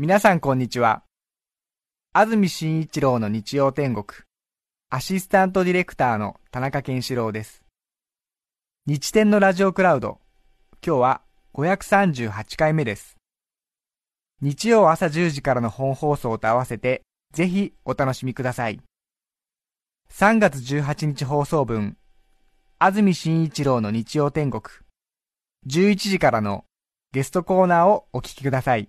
皆さんこんにちは。安住紳一郎の日曜天国、アシスタントディレクターの田中健志郎です。日天のラジオクラウド、今日は538回目です。日曜朝10時からの本放送と合わせて、ぜひお楽しみください。3月18日放送分、安住紳一郎の日曜天国、11時からのゲストコーナーをお聞きください。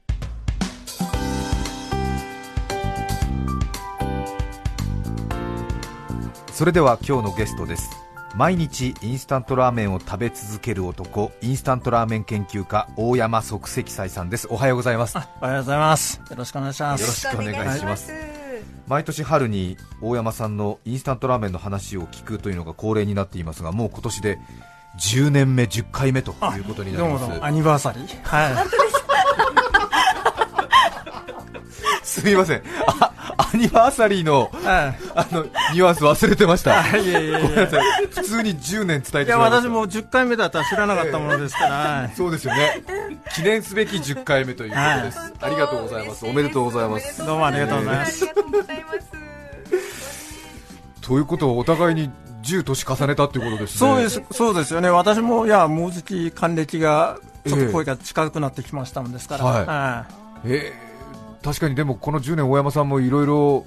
それでは今日のゲストです。毎日インスタントラーメンを食べ続ける男インスタントラーメン研究家大山即席斎さんです。おはようございます。よおはようございます。よろしくお願いします。ろしくお願いします。毎年春に大山さんのインスタントラーメンの話を聞くというのが恒例になっていますがもう今年で10年目10回目ということになります。どうもアニバーサリー。はい。すみません。あアニバーサリーの,、はい、あのニュアンス忘れてました。いやいやごめんなさい。普通に10年伝えてしまいました。いや私も10回目だったら知らなかったものですから、そうですよね。記念すべき10回目ということです、はい、ありがとうございます。おめでとうございます。どうもありがとうございます、えー、ということはお互いに10年重ねたっていうことですね。そうです。そうですよね。私もいやもうじき還暦がちょっと声が近くなってきましたもんですから、はい、はい、えー確かにでもこの10年、大山さんもいろいろ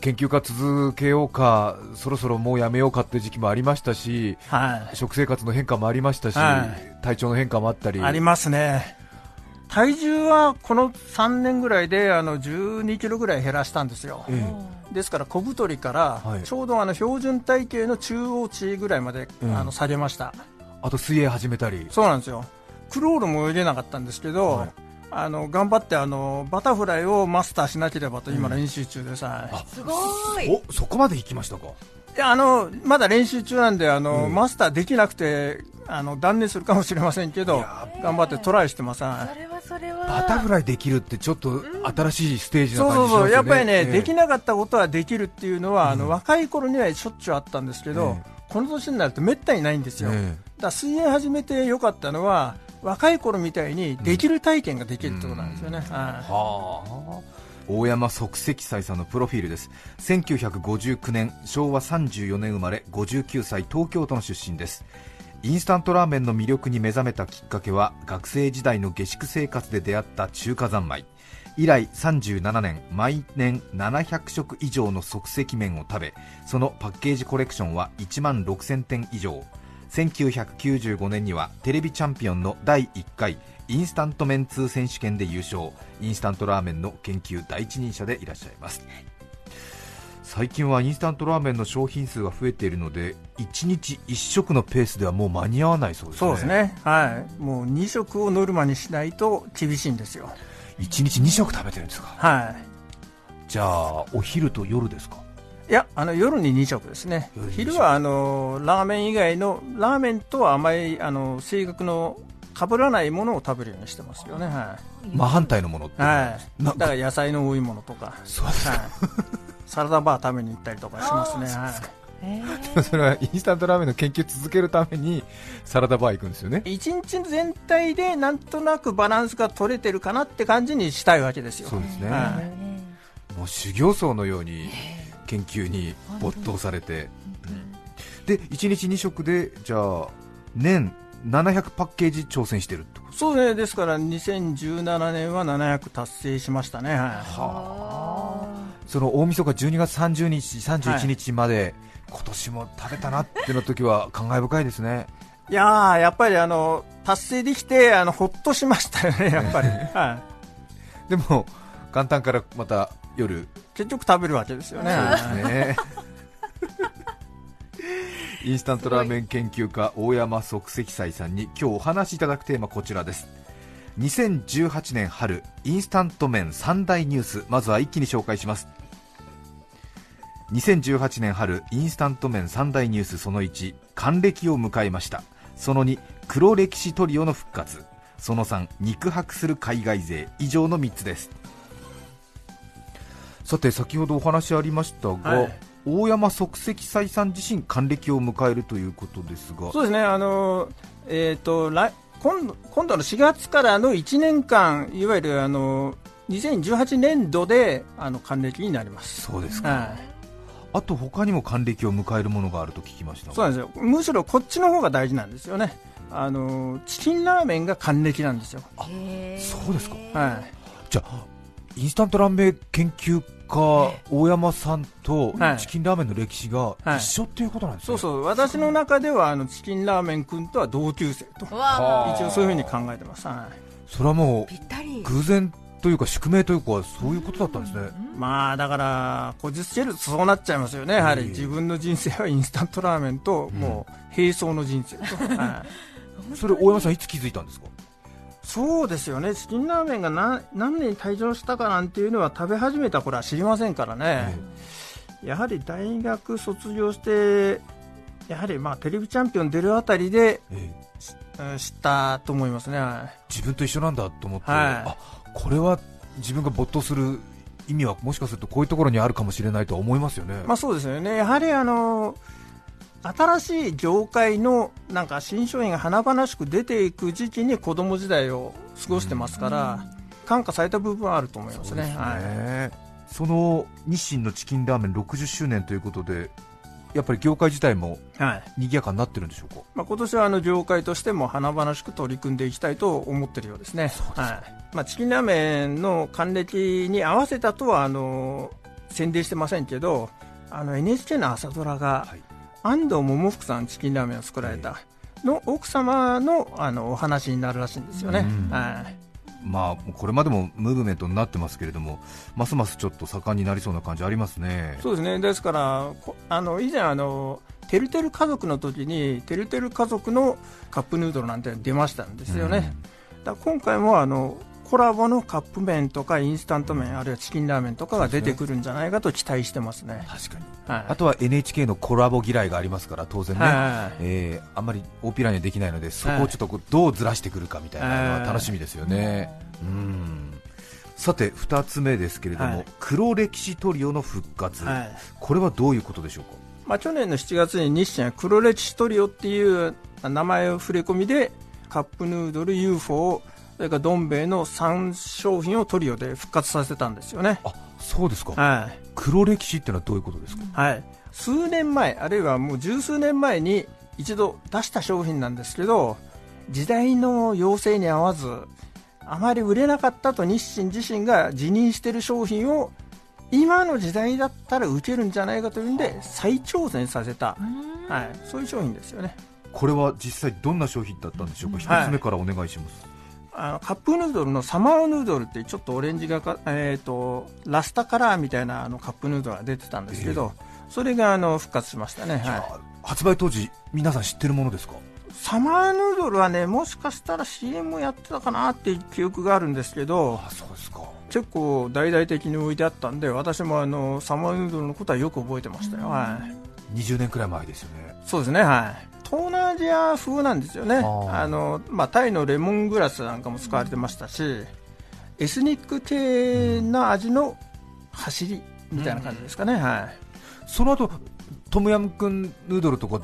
研究家続けようか、そろそろもうやめようかっていう時期もありましたし、はい、食生活の変化もありましたし、はい、体調の変化もあったり。ありますね。体重はこの3年ぐらいであの12キロぐらい減らしたんですよ、ええ、ですから小太りからちょうどあの標準体型の中央値ぐらいまで、あの下げました。あと水泳始めたり。そうなんですよ。クロールも泳げなかったんですけど、はいあの頑張ってあのバタフライをマスターしなければと今練習中でさ、うん、すごい。そこまで行きましたか？いやあのまだ練習中なんであの、うん、マスターできなくてあの断念するかもしれませんけど頑張ってトライしてます。バタフライできるってちょっと新しいステージな感じ、ね、そうそうそう。やっぱりね、えー、できなかったことはできるっていうのは、あの若い頃にはしょっちゅうあったんですけど、えー、この年になるとめったにないんですよ、えー、だ水泳始めてよかったのは若い頃みたいにできる体験ができるってことなんですよね。はあ。大山即席斎さんのプロフィールです。1959年昭和34年生まれ59歳東京都の出身です。インスタントラーメンの魅力に目覚めたきっかけは学生時代の下宿生活で出会った中華三昧。以来37年毎年700食以上の即席麺を食べそのパッケージコレクションは1万6000点以上1995年にはテレビチャンピオンの第1回インスタント麺通選手権で優勝。インスタントラーメンの研究第一人者でいらっしゃいます。最近はインスタントラーメンの商品数が増えているので1日1食のペースではもう間に合わないそうですね。そうですね。はい。もう2食をノルマにしないと厳しいんですよ。1日2食食べてるんですか？はい。じゃあお昼と夜ですか？いやあの夜に2食ですね、昼はあのラーメン以外のラーメンとはあまりあの性格のかぶらないものを食べるようにしてますよね、はい、真反対のものは。い、だから野菜の多いものとか、そうです。はい、サラダバー食べに行ったりとかしますね。はい。それはインスタントラーメンの研究続けるためにサラダバー行くんですよね。一日全体でなんとなくバランスが取れてるかなって感じにしたいわけですよ。そうですね、はい、もう修行僧のように研究に没頭されて、で1日2食でじゃあ年700パッケージ挑戦してるってそうね。ですから2017年は700達成しましたね、はい、はあ。その大晦日12月30日31日まで、はい、今年も食べたなっての時は 感慨深いですね。いややっぱりあの達成できてあのほっとしましたよねやっぱり、はい、でも元旦からまた夜結局食べるわけですよね。ね。インスタントラーメン研究家大山即席斎さんに今日お話しいただくテーマこちらです。2018年春インスタント麺3大ニュースまずは一気に紹介します。2018年春インスタント麺3大ニュースその1還暦を迎えました。その2黒歴史トリオの復活。その3肉薄する海外勢。以上の3つです。さて先ほどお話ありましたが、はい、大山即席斎さん自身還暦を迎えるということですが。そうですね。あのえっ、ー、と来今度今度の4月からの1年間いわゆるあの2018年度であの還暦になります。そうですか、はい、あと他にも還暦を迎えるものがあると聞きましたそうなんですよ。むしろこっちの方が大事なんですよね。あのチキンラーメンが還暦なんですよ。あそうですか、はい、じゃあインスタントラーメン研究家大山さんとチキンラーメンの歴史が一緒っていうことなんですね、はい、そうそう。私の中ではあのチキンラーメン君とは同級生と。一応そういうふうに考えてます、はい、それはもう偶然というか宿命というかそういうことだったんですね、まあだからこじつけるとそうなっちゃいますよね。やはり自分の人生はインスタントラーメンともう並走の人生と、はい、それ大山さんいつ気づいたんですか？そうですよね。チキンラーメンが何何年退場したかなんていうのは食べ始めた頃は知りませんからね、やはり大学卒業してやはりまあテレビチャンピオン出るあたりで、知ったと思いますね。自分と一緒なんだと思って、はい、あこれは自分が没頭する意味はもしかするとこういうところにあるかもしれないと思いますよね。まあそうですよね。やはりあの新しい業界のなんか新商品が華々しく出ていく時期に子供時代を過ごしてますから、感化された部分はあると思いますね。そ、ね。はい、その日清のチキンラーメン60周年ということで、やっぱり業界自体も賑やかになってるんでしょうか、はい、まあ、今年はあの業界としても華々しく取り組んでいきたいと思っているようですね。はい。まあ、チキンラーメンの還暦に合わせたとはあの宣伝してませんけど、あの NHK の朝ドラが、はい安藤桃福さんチキンラーメンを作られたの奥様のあのお話になるらしいんですよね。はいまあ、これまでもムーブメントになってますけれども、ますますちょっと盛んになりそうな感じありますね。そうですねですからあの以前あの、てるてる家族の時に、てるてる家族のカップヌードルなんて出ましたんですよね。だ今回もあのコラボのカップ麺とかインスタント麺、あるいはチキンラーメンとかが出てくるんじゃないかと期待してますね。確かに。はい、あとは NHK のコラボ嫌いがありますから当然ね、はい、えー、あんまり大ピラにはできないのでそこをちょっとどうずらしてくるかみたいなのは楽しみですよね。うん。さて2つ目ですけれども、はい、黒歴史トリオの復活、はい、これはどういうことでしょうか、まあ、去年の7月に日清は黒歴史トリオっていう名前を触れ込みでカップヌードル UFO それからどん兵衛の3商品をトリオで復活させたんですよね。あそうですか、はい、黒歴史ってのはどういうことですか、はい、数年前、あるいはもう十数年前に一度出した商品なんですけど、時代の要請に合わず、あまり売れなかったと日清自身が辞任している商品を今の時代だったら受けるんじゃないかというんで再挑戦させた、はい、そういう商品ですよね。これは実際どんな商品だったんでしょうか、一つ目からお願いします、あのカップヌードルのサマーヌードルってちょっとオレンジがか、えーと、ラスタカラーみたいなあのカップヌードルが出てたんですけど、えー、それがあの復活しましたね、はい、発売当時皆さん知ってるものですか？サマーヌードルはねもしかしたら CM やってたかなっていう記憶があるんですけどあそうですか。結構大々的に置いてあったんで私もあのサマーヌードルのことはよく覚えてましたよ、はい、20年くらい前ですよね。そうですねはい東南アジア風なんですよね。あの、まあ、タイのレモングラスなんかも使われてましたし、エスニック系な味の走りみたいな感じですかね、うん、はい、その後トムヤムクンヌードルとか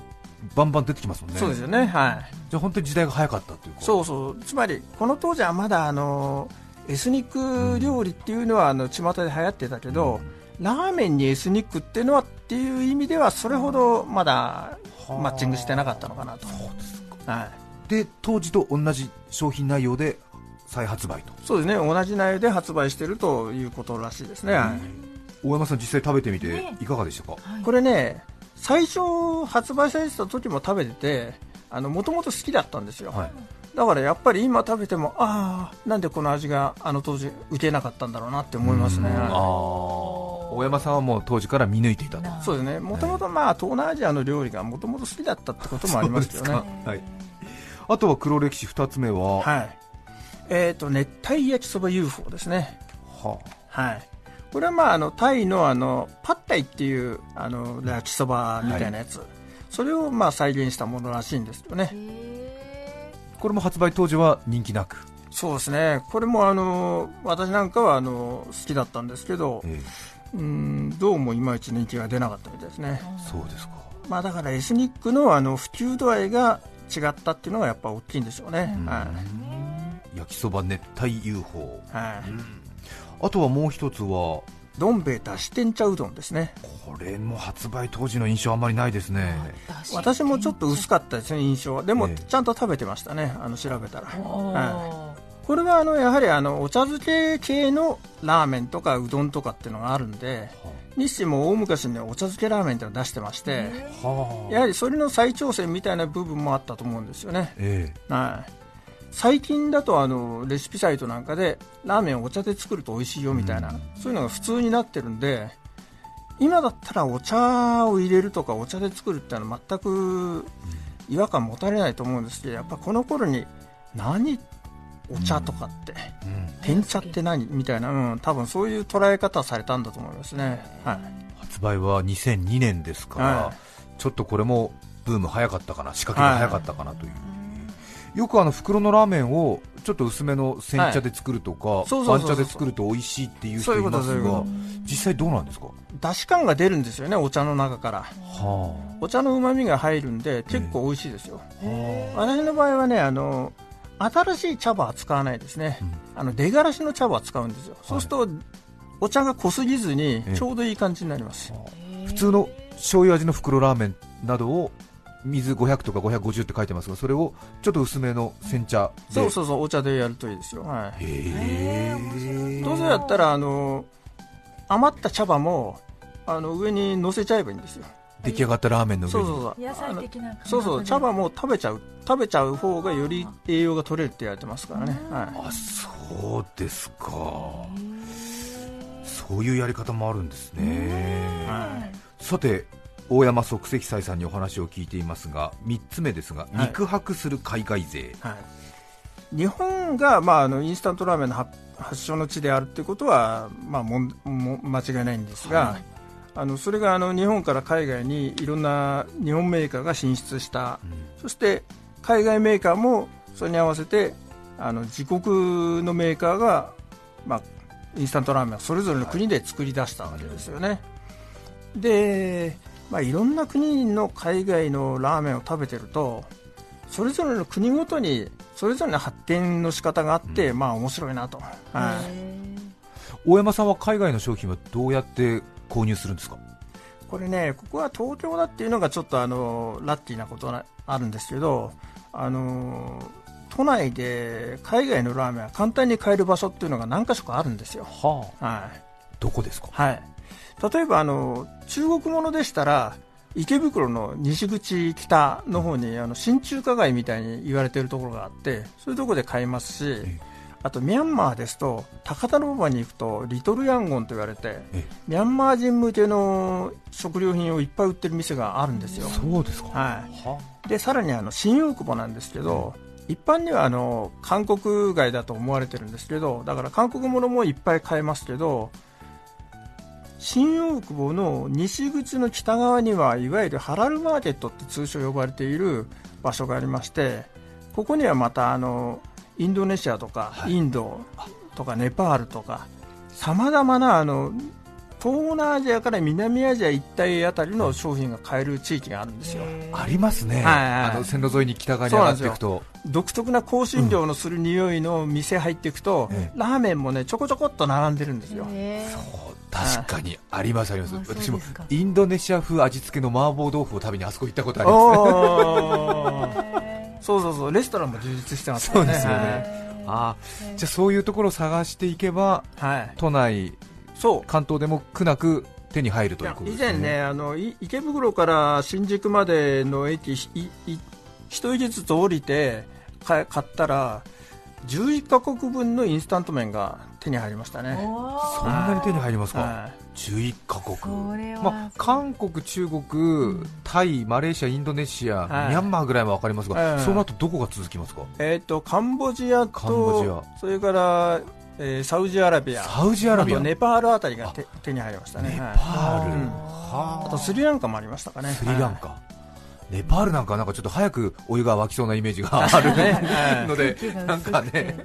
バンバン出てきますもんね。そうですよね。はい。じゃあ本当に時代が早かったというそうそう。つまりこの当時はまだあのエスニック料理っていうのは、あの巷で流行ってたけど、うん、ラーメンにエスニックっていうのはっていう意味ではそれほどまだマッチングしてなかったのかなと。そうですか、はい、で当時と同じ商品内容で再発売と。そうですね。同じ内容で発売しているということらしいですね、はい、大山さん実際食べてみていかがでしたか、これね最初発売されてた時も食べててもともと好きだったんですよ、はい、だからやっぱり今食べてもああなんでこの味があの当時受けなかったんだろうなって思いますね。ああ大山さんはもう当時から見抜いていたと。そうですね。もともとまあ東南アジアの料理がもともと好きだったってこともありますけどねはい、あとは黒歴史2つ目は、はい。えーと、熱帯焼きそば UFO ですね、はあ、はい、これはまああのタイのあのパッタイっていうあの焼きそばみたいなやつ、はい、それをまあ再現したものらしいんですよねこれも発売当時は人気なく？そうですねこれもあの私なんかはあの好きだったんですけど、えーうんどうもいまいち人気が出なかったみたいですね。そうですか。まあだからエスニックのあの普及度合いが違ったっていうのがやっぱ大きいんでしょうね。はい、焼きそば熱帯 UFO。はい。あとはもう一つはどん兵衛だし天茶うどんですね。これも発売当時の印象あんまりないですね。私もちょっと薄かったですね印象は。でもちゃんと食べてましたねあの調べたら、はい、これはあのやはりあのお茶漬け系のラーメンとかうどんとかっていうのがあるんで、日清も大昔にお茶漬けラーメンっていうのを出してまして、やはりそれの再挑戦みたいな部分もあったと思うんですよね、え。はい最近だとあのレシピサイトなんかでラーメンをお茶で作ると美味しいよみたいな、うん、そういうのが普通になってるんで今だったらお茶を入れるとかお茶で作るってのは全く違和感持たれないと思うんですけどやっぱこの頃に何お茶とかって、うん、天茶って何みたいな、うん、多分そういう捉え方されたんだと思いますね、はい、発売は2002年ですから、はい、ちょっとこれもブーム早かったかな仕掛けが早かったかなという。はいよくあの袋のラーメンをちょっと薄めの煎茶で作るとか、半茶で作ると美味しいっていう人いますが実際どうなんですか？だし感が出るんですよねお茶の中から、はあ、お茶のうまみが入るんで結構美味しいですよ、私の場合はねあの新しい茶葉は使わないですね、うん、あの出がらしの茶葉は使うんですよ、はい、そうするとお茶が濃すぎずにちょうどいい感じになります、普通の醤油味の袋ラーメンなどを水500とか550って書いてますがそれをちょっと薄めの煎茶そうそうそうお茶でやるといいですよ、はい、へえどうせやったらあの余った茶葉もあの上に乗せちゃえばいいんですよ。出来上がったラーメンの上に。そうそう野菜的なそうそう茶葉も食べちゃう食べちゃう方がより栄養が取れるって言われてますからね、はい、あそうですか。そういうやり方もあるんですね、はい、さて大山即席斎さんにお話を聞いていますが3つ目ですが、肉薄する海外勢、はい、日本が、まあ、あのインスタントラーメンの発祥の地であるということは、まあ、もも間違いないんですが、はい、あのそれがあの日本から海外にいろんな日本メーカーが進出した、うん、そして海外メーカーもそれに合わせてあの自国のメーカーが、まあ、インスタントラーメンをそれぞれの国で作り出したわけですよね。はい、でまあ、いろんな国の海外のラーメンを食べてるとそれぞれの国ごとにそれぞれの発展の仕方があって、うん、まあ面白いなと、はい、大山さんは海外の商品はどうやって購入するんですか？これねここは東京だっていうのがちょっとあのラッキーなことがあるんですけどあの都内で海外のラーメンは簡単に買える場所っていうのが何か所かあるんですよ、はあ、はい、どこですか、はい、例えばあの中国ものでしたら池袋の西口北の方にあの新中華街みたいに言われているところがあってそういうところで買えますし、あとミャンマーですと高田馬場に行くとリトルヤンゴンと言われてミャンマー人向けの食料品をいっぱい売ってる店があるんですよ。そうですか、はい、でさらにあの新大久保なんですけど、一般にはあの韓国街だと思われてるんですけどだから韓国ものもいっぱい買えますけど新大久保の西口の北側にはいわゆるハラルマーケットって通称呼ばれている場所がありましてここにはまたあのインドネシアとか、インドとかネパールとかさまざまなあの東南アジアから南アジア一帯あたりの商品が買える地域があるんですよ。ありますね、はいはい、あの線路沿いに北側に上がっていくと。独特な香辛料のする匂いの店入っていくと、うん、ラーメンもねちょこちょこっと並んでるんですよ。そう確かにありますあります。私もインドネシア風味付けの麻婆豆腐を食べにあそこ行ったことあります。そうそうそうレストランも充実してますね。そうですよね、あじゃあそういうところを探していけば、はい、都内そう。関東でも苦なく手に入るということです、ね、以前ねあの池袋から新宿までの駅一駅ずつ降りて買ったら11か国分のインスタント麺が手に入りましたね。そんなに手に入りますか、はい、11カ国、まあ、韓国、中国、タイ、マレーシア、インドネシア、はい、ミャンマーぐらいは分かりますが、はい、その後どこが続きますか、えーと、カンボジアとそれから、えー、サウジアラビア。サウジアラビア。ネパールあたりが手手に入りましたね。ネパール、うん、あ。とスリランカもありましたかね。スリランカ、ネパールなんかなんかちょっと早くお湯が沸きそうなイメージがあるねので、なんかね、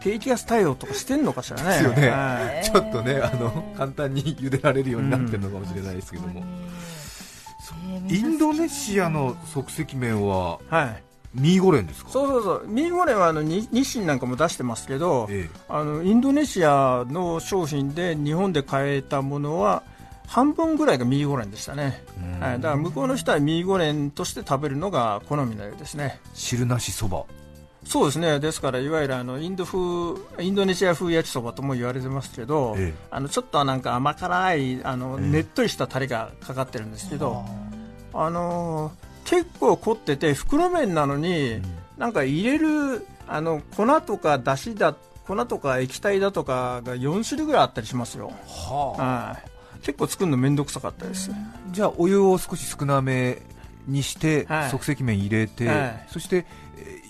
低気圧対応とかしてんのかしらね、よね。ちょっとねあの簡単に茹でられるようになってるのかもしれないですけども、インドネシアの即席麺は、はい、ミーゴレンですか？そうそうそう。ミーゴレンはあの日清なんかも出してますけど、ええ、あのインドネシアの商品で日本で買えたものは半分ぐらいがミーゴレンでしたね、はい、だから向こうの人はミーゴレンとして食べるのが好みのようですね。汁なしそば。そうですね。ですからいわゆるあのインド風インドネシア風焼きそばとも言われてますけど、ええ、あのちょっとなんか甘辛いあの、ねっとりしたタレがかかってるんですけど、あの結構凝ってて袋麺なのに、うん、なんか入れるあの粉とかだしだ粉とか液体だとかが4種類ぐらいあったりしますよ。はあ、はい、結構作るの面倒くさかったです。じゃあお湯を少し少なめにして、はい、即席麺入れて、はい、そして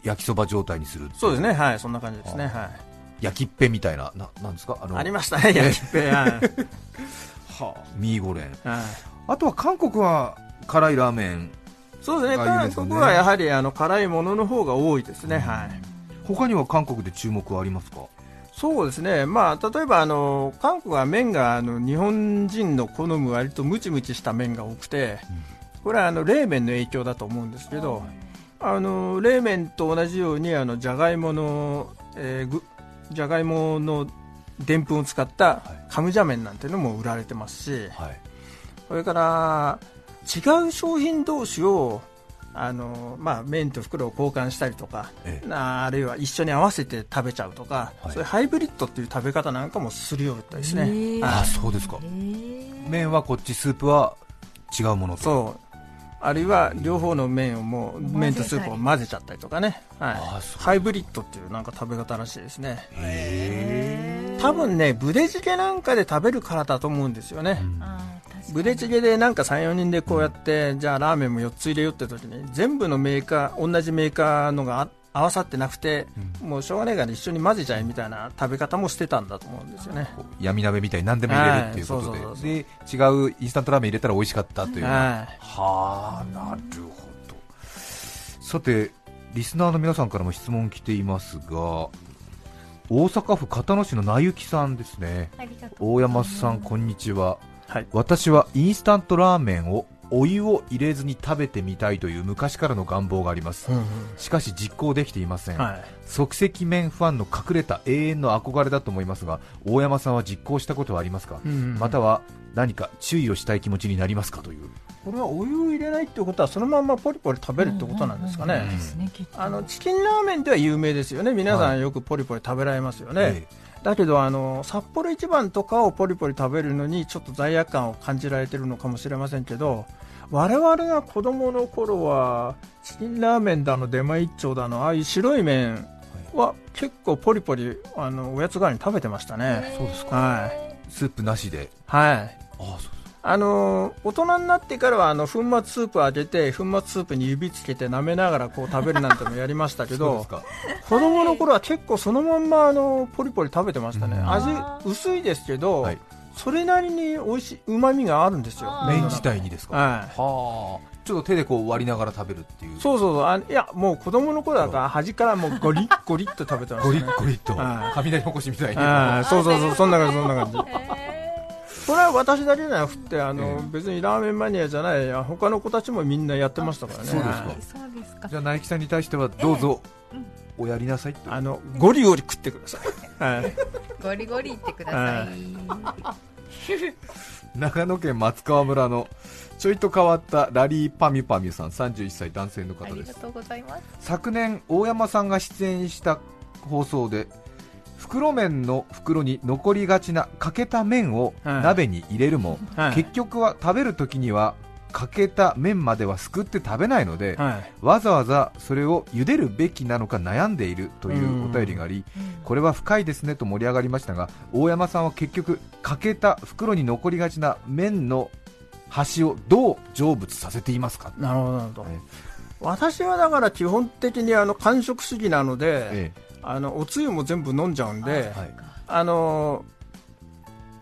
焼きそば状態にするそうですね。はいそんな感じですね。はい。焼きっぺみたいなななんですか？あのありましたね焼きっぺ。はあ、ミーゴレン、はい、あとは韓国は辛いラーメンそうですね。韓国はやはりあの辛いものの方が多いですね、はい。他には韓国で注目はありますか？そうですね、まあ、例えばあの韓国は麺があの日本人の好む割とムチムチした麺が多くて、これはあの冷麺の影響だと思うんですけど、あの冷麺と同じようにあのじゃがいもの、えー、じゃがいものでんぷんを使ったカムジャ麺なんていうのも売られてますし、はい、それから違う商品同士をあのまあ、麺と袋を交換したりとか、ええ、あるいは一緒に合わせて食べちゃうとか、はい、そういうハイブリッドっていう食べ方なんかもするようですね。あそうですか。麺はこっちスープは違うものそう。あるいは両方の麺をもう麺とスープを混ぜちゃったりとかね、はい、ハイブリッドっていうなんか食べ方らしいですね。多分ねブデチゲなんかで食べるからだと思うんですよね、うん、ブデチゲでなんか34人でこうやって、じゃあラーメンも4つ入れよって時に全部のメーカー同じメーカーのが合わさってなくて、うん、もうしょうがないから一緒に混ぜちゃえみたいな食べ方もしてたんだと思うんですよね。闇鍋みたいに何でも入れるっていうことで,、で違うインスタントラーメン入れたら美味しかったという、はい、はあなるほど。さてリスナーの皆さんからも質問来ていますが大阪府片野市のなゆきさんですね。大山さんこんにちは、はい、私はインスタントラーメンをお湯を入れずに食べてみたいという昔からの願望があります、うんうん、しかし実行できていません、はい、即席麺ファンの隠れた永遠の憧れだと思いますが大山さんは実行したことはありますか、うんうん、または何か注意をしたい気持ちになりますかという。これはお湯を入れないってことはそのままポリポリ食べるってことなんですかね、あのチキンラーメンでは有名ですよね。皆さんよくポリポリ食べられますよね、はいだけどあの札幌一番とかをポリポリ食べるのにちょっと罪悪感を感じられてるのかもしれませんけど我々が子供の頃はチキンラーメンだの出前一丁だのああいう白い麺は結構ポリポリあのおやつ代わりに食べてましたね。そうですか、はい、スープなしで。はい。あそうあの大人になってからはあの粉末スープをあげて粉末スープに指つけて舐めながらこう食べるなんてもやりましたけど 子供の頃は結構そのまんまあのポリポリ食べてましたね、味薄いですけど、はい、それなりに美味しいうまみがあるんですよ。麺自体にですか、はい、はあ。ちょっと手でこう割りながら食べるっていう。そうそうそう。あいやもう子供の頃だから端からもうゴリッゴリッと食べてます、ね、ゴリッゴリッと、はい、雷おこしみたいに。そうそうそう。そんな感じそんな感じこれは私だけじゃなくてあの、えー、別にラーメンマニアじゃない他の子たちもみんなやってましたからね。そうですか。じゃあナイキさんに対してはどうぞ、えー、おやりなさいあのゴリゴリ食ってください、はい、ゴリゴリ言ってください、長野県松川村のちょいと変わったラリーパミュパミュさん31歳男性の方です。昨年大山さんが出演した放送で袋麺の袋に残りがちな欠けた麺を鍋に入れるも、はい、結局は食べるときには欠けた麺まではすくって食べないので、はい、わざわざそれを茹でるべきなのか悩んでいるというお便りがあり、これは深いですねと盛り上がりましたが大山さんは結局欠けた袋に残りがちな麺の端をどう成仏させていますか？なるほど私はだから基本的にあの完食主義なので、ええあのおつゆも全部飲んじゃうんで、はい、あの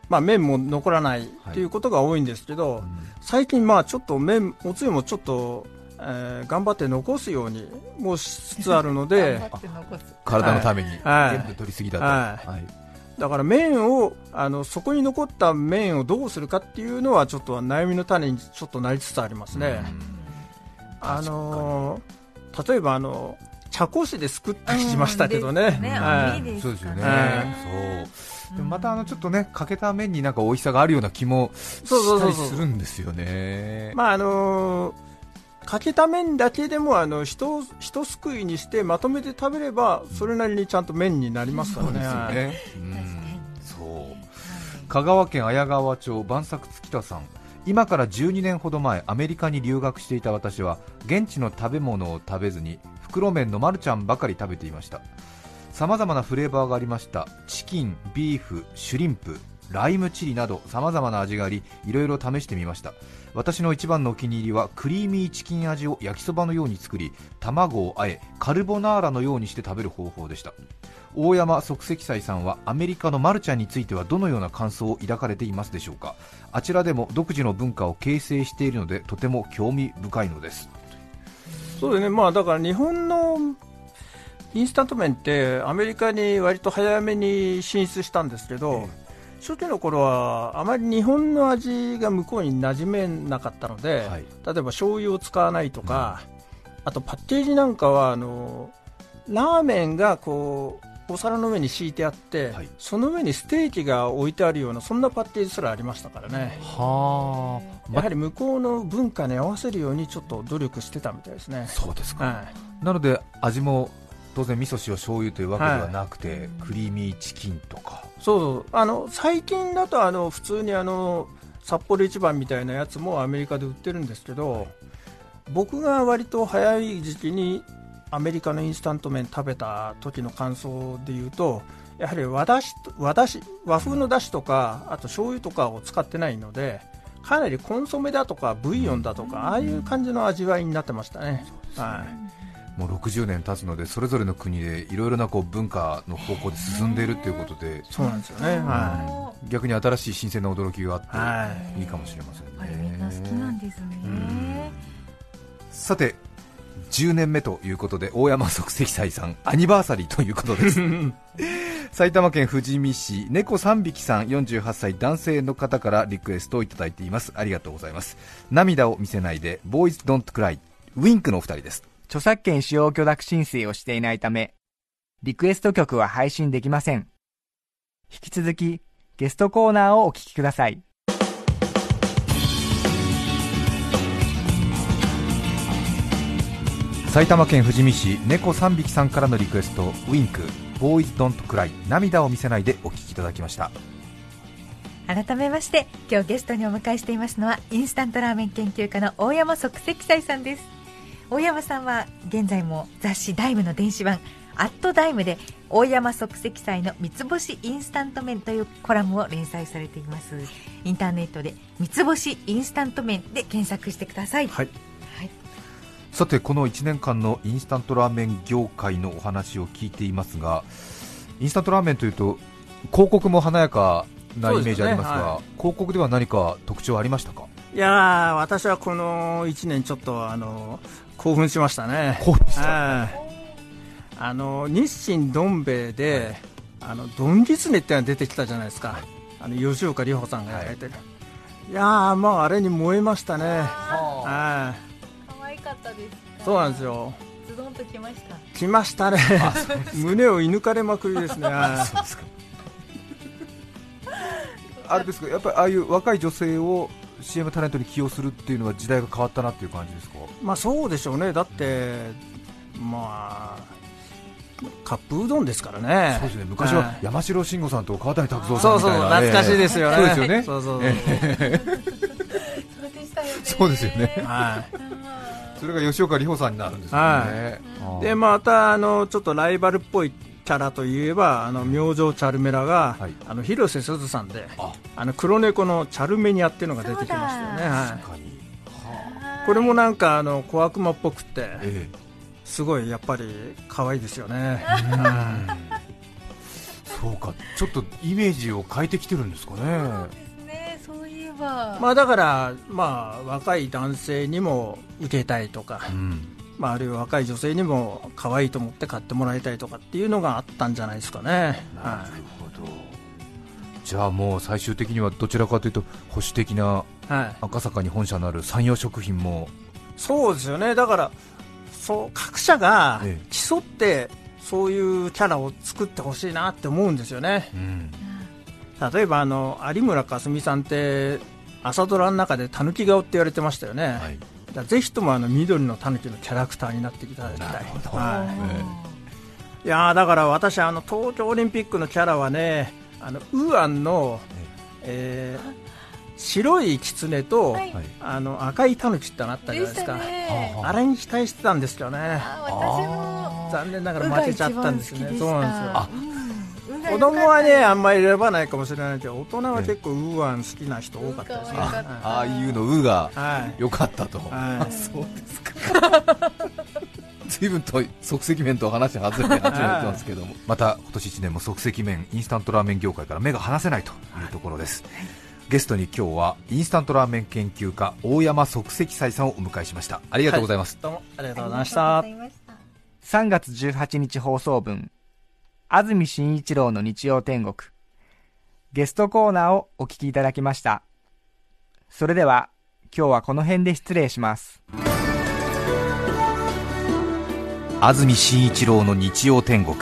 まあ、麺も残らないっていうことが多いんですけど、はいうん、最近、まあちょっと麺おつゆもちょっと、えー、頑張って残すようにもしつつあるので 体のために、はい、全部取りすぎだと、はい。だから麺をあのそこに残った麺をどうするかっていうのはちょっと悩みの種にちょっとなりつつありますね。あのー例えばあの茶こしですくったりしましたけどね、そうですよね、はそうでもまたあのちょっとねかけた麺になんか美味しさがあるような気もそうそうしたりするんですよね。まああのーかけた麺だけでもあの一一すくいにしてまとめて食べればそれなりにちゃんと麺になりますからね。そうですよはいね。うん、そう。香川県綾川町万作月田さん。今から12年ほど前、アメリカに留学していた私は現地の食べ物を食べずに袋麺のマルちゃんばかり食べていました。さまざまなフレーバーがありました。チキン、ビーフ、シュリンプ、ライムチリなどさまざまな味があり、いろいろ試してみました。私の一番のお気に入りはクリーミーチキン味を焼きそばのように作り卵をあえカルボナーラのようにして食べる方法でした大山即席斎さんはアメリカのマルちゃんについてはどのような感想を抱かれていますでしょうかあちらでも独自の文化を形成しているのでとても興味深いのですそうですね。まあだから日本のインスタント麺ってアメリカに割と早めに進出したんですけど、初期の頃はあまり日本の味が向こうに馴染めなかったので、はい。例えば醤油を使わないとか、あとパッケージなんかはあのラーメンがこうお皿の上に敷いてあって、はい。その上にステーキが置いてあるようなそんなパッケージすらありましたからね。はやはり向こうの文化に合わせるようにちょっと努力してたみたいですね。そうですか、はい。なので味も当然味噌塩醤油というわけではなくて、クリーミーチキンとかそうそうあの最近だとあの普通にあの札幌一番みたいなやつもアメリカで売ってるんですけど、僕が割と早い時期にアメリカのインスタント麺食べた時の感想で言うとやはり和だし和だし和風のだしとかあと醤油とかを使ってないのでかなりコンソメだとかブイヨンだとかああいう感じの味わいになってましたね。はいもう60年経つのでそれぞれの国でいろいろなこう文化の方向で進んでいるということでそうなんですよね。は逆に新しい新鮮な驚きがあって、い。はい。いいかもしれませんねあれみんな好きなんですね。さて10年目ということで大山即席斎さんアニバーサリーということです 埼玉県富士見市猫3匹さん48歳男性の方からリクエストをいただいていますありがとうございます涙を見せないで Boys Don't Cry ウィンクのお二人です著作権使用許諾申請をしていないため、リクエスト曲は配信できません。引き続き、ゲストコーナーをお聞きください。埼玉県富士見市猫3匹さんからのリクエストウィンク Boys Don't Cry 涙を見せないでお聞きいただきました改めまして今日ゲストにお迎えしていますのはインスタントラーメン研究家の大山即席斎さんです大山さんは現在も雑誌「ダイムの電子版「アットダイムで大山即席斎の三つ星インスタント麺というコラムを連載されています。インターネットで三つ星インスタント麺で検索してください。はい。はい。さてこの1年間のインスタントラーメン業界のお話を聞いていますがインスタントラーメンというと広告も華やかなイメージありますがねは広告では何か特徴ありましたか？いやー、私はこの1年ちょっと、あの、興奮しましたね。興奮したはいあの、日清どん兵衛で、あの、ドンギツネってのが出てきたじゃないですか。あの、吉岡里帆さんがやられてる。い、やー、まあ、あれに燃えましたね。はい可愛かったですそうなんですよ。ズドンときました？来ましたね。胸を射抜かれまくりですね。はいそうですか あれですかやっぱりああいう若い女性を CM タレントに起用するっていうのは時代が変わったなっていう感じですか？まあそうでしょうね。だって、まあ、カップうどんですからね。そうですね。昔は山城慎吾さんと川谷拓三さそうそう、んみたいな懐かしいですよね。そうですよね。そうそうそう。そうですよね。はい。それが吉岡里帆さんになるんですよね、でまたあのちょっとライバルっぽいキャラといえばあの明星チャルメラが、はい。あの広瀬すずさんであ。あの黒猫のチャルメニアっていうのが出てきましたよね、は確かに。い、これもなんかあの小悪魔っぽくてえすごいやっぱり可愛いですよね、えそうか。ちょっとイメージを変えてきてるんですかね。ね。そういえば、まあ、だから、まあ、若い男性にも受けたいとか、うんまあ、あるいは若い女性にも可愛いと思って買ってもらいたいとかっていうのがあったんじゃないですかね。なるはほど。じゃあもう最終的にはどちらかというと保守的ないはい、赤坂に本社のある産業食品も。そうですよね、だからそう各社が競ってそういうキャラを作ってほしいなって思うんですよね、うん、例えばあの有村架純さんって朝ドラの中でたぬき顔って言われてましたよね、はい、だぜひともあの緑のたぬきのキャラクターになっていただきたい、はい、いやだから私あの東京オリンピックのキャラはねあのウーアンの、えー、白い狐と、はい、あの赤いタヌキってあったじゃないですか、あれに期待してたんですけどね。残念ながら負けちゃったんですね。そうなんですよ子供はねあんまり選ばないかもしれないけど大人は結構ウーアン好きな人多かったですね。ああいうのウーが良かったと、はい、そうですか。随分と即席麺と話外れて始めてますけども、また今年1年も即席麺インスタントラーメン業界から目が離せないというところです、はいゲストに今日はインスタントラーメン研究家大山即席斎さんをお迎えしました。ありがとうございます、はい、どうもありがとうございました。3月18日放送分安住紳一郎の日曜天国。ゲストコーナーをお聞きいただきました。それでは今日はこの辺で失礼します。安住紳一郎の日曜天国。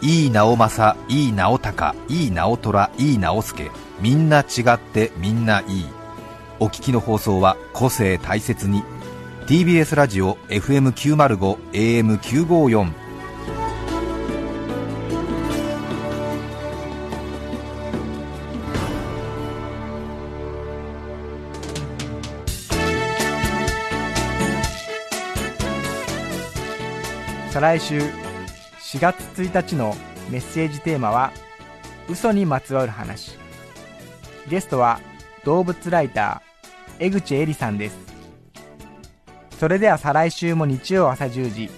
いい直政いい直隆いい直虎いい直輔みんな違ってみんないい。お聞きの放送は個性大切に。TBS ラジオ FM905 AM954 再来週4月1日のメッセージテーマは嘘にまつわる話。ゲストは動物ライター江口恵里さんです。それでは再来週も日曜朝10時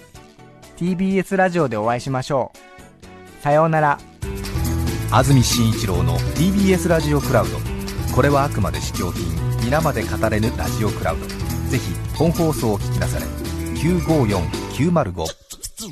TBS ラジオでお会いしましょう。さようなら。安住紳一郎の TBS ラジオクラウド。これはあくまで試供品。皆まで語れぬラジオクラウド。ぜひ本放送を聞きなされ。954905 Oh.